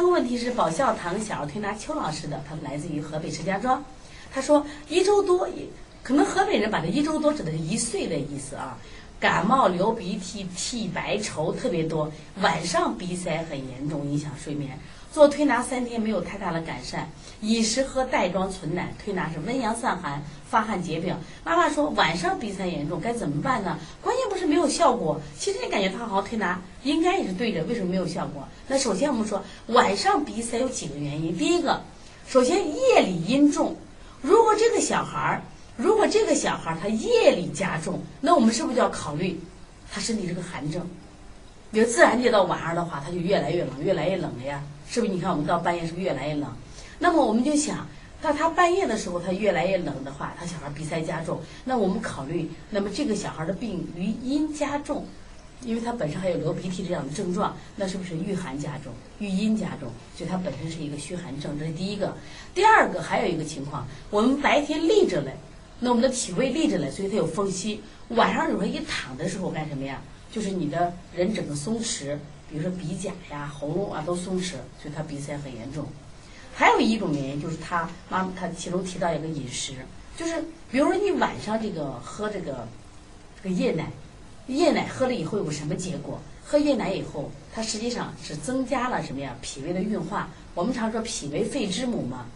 三个问题是宝笑堂小儿推拿邱老师的，他们来自于河北石家庄。他说一周多，可能河北人把这一周多指的是一岁的意思啊。感冒、流鼻涕、涕白稠特别多，晚上鼻塞很严重，影响睡眠。做推拿三天没有太大的改善，饮食喝袋装纯奶，推拿是温阳散寒、发汗解表。妈妈说晚上鼻塞严重该怎么办呢？关键不是没有效果，其实你感觉他好好推拿应该也是对的，为什么没有效果？那首先我们说晚上鼻塞有几个原因，第一个，首先夜里阴重，如果这个小孩儿，如果这个小孩儿他夜里加重，那我们是不是就要考虑他身体是个寒症？比如自然界到晚上的话，他就越来越冷，越来越冷了呀。是不是？你看我们到半夜是不是越来越冷？那么我们就想，到他半夜的时候，他越来越冷的话，他小孩鼻塞加重。那我们考虑，那么这个小孩的病余阴加重，因为他本身还有流鼻涕这样的症状，那是不是遇寒加重、遇阴加重？所以他本身是一个虚寒症，这是第一个。第二个还有一个情况，我们白天立着嘞，那我们的脾胃立着呢，所以它有缝隙。晚上有时候一躺的时候干什么呀？就是你的人整个松弛。比如说鼻甲呀、喉咙啊都松弛，所以他鼻塞很严重。还有一种原因就是他妈他其中提到一个饮食，就是比如说你晚上这个喝这个这个夜奶，夜奶喝了以后有个什么结果？喝夜奶以后，它实际上是增加了什么呀？脾胃的运化。我们常说脾为肺之母嘛。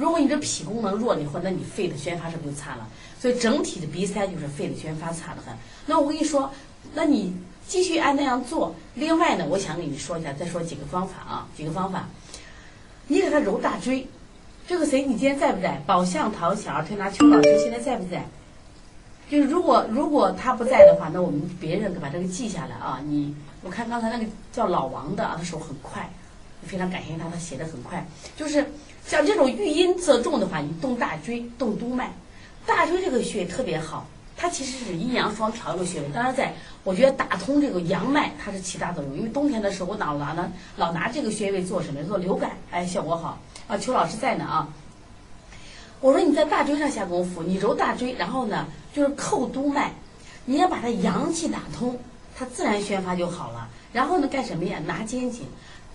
如果你的脾功能弱了以后，那你肺的宣发是不是就差了？所以整体的鼻塞就是肺的宣发差得很。那我跟你说，那你。继续按那样做。另外呢，我想跟你说一下，再说几个方法啊，几个方法。你给他揉大椎，这个谁？你今天在不在？宝相堂小儿推拿邱老师现在在不在？就是如果如果他不在的话，那我们别人把这个记下来啊。你我看刚才那个叫老王的啊，他手很快，非常感谢他，他写的很快。就是像这种郁阴则重的话，你动大椎，动督脉，大椎这个穴特别好。它其实是阴阳双调一个穴位，当然在我觉得打通这个阳脉，它是起大作用。因为冬天的时候，我老拿呢，老拿这个穴位做什么？做流感，哎，效果好啊。邱老师在呢啊。我说你在大椎上下功夫，你揉大椎，然后呢就是扣督脉，你要把它阳气打通，它自然宣发就好了。然后呢干什么呀？拿肩颈，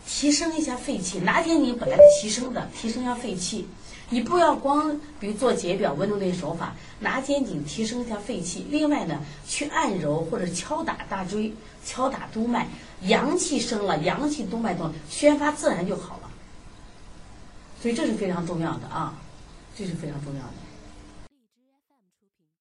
提升一下肺气。拿肩颈本来提升的，提升一下肺气。你不要光比如做解表温度那些手法，拿肩颈提升一下肺气。另外呢，去按揉或者敲打大椎，敲打督脉，阳气升了，阳气督脉动，宣发自然就好了。所以这是非常重要的啊，这是非常重要的。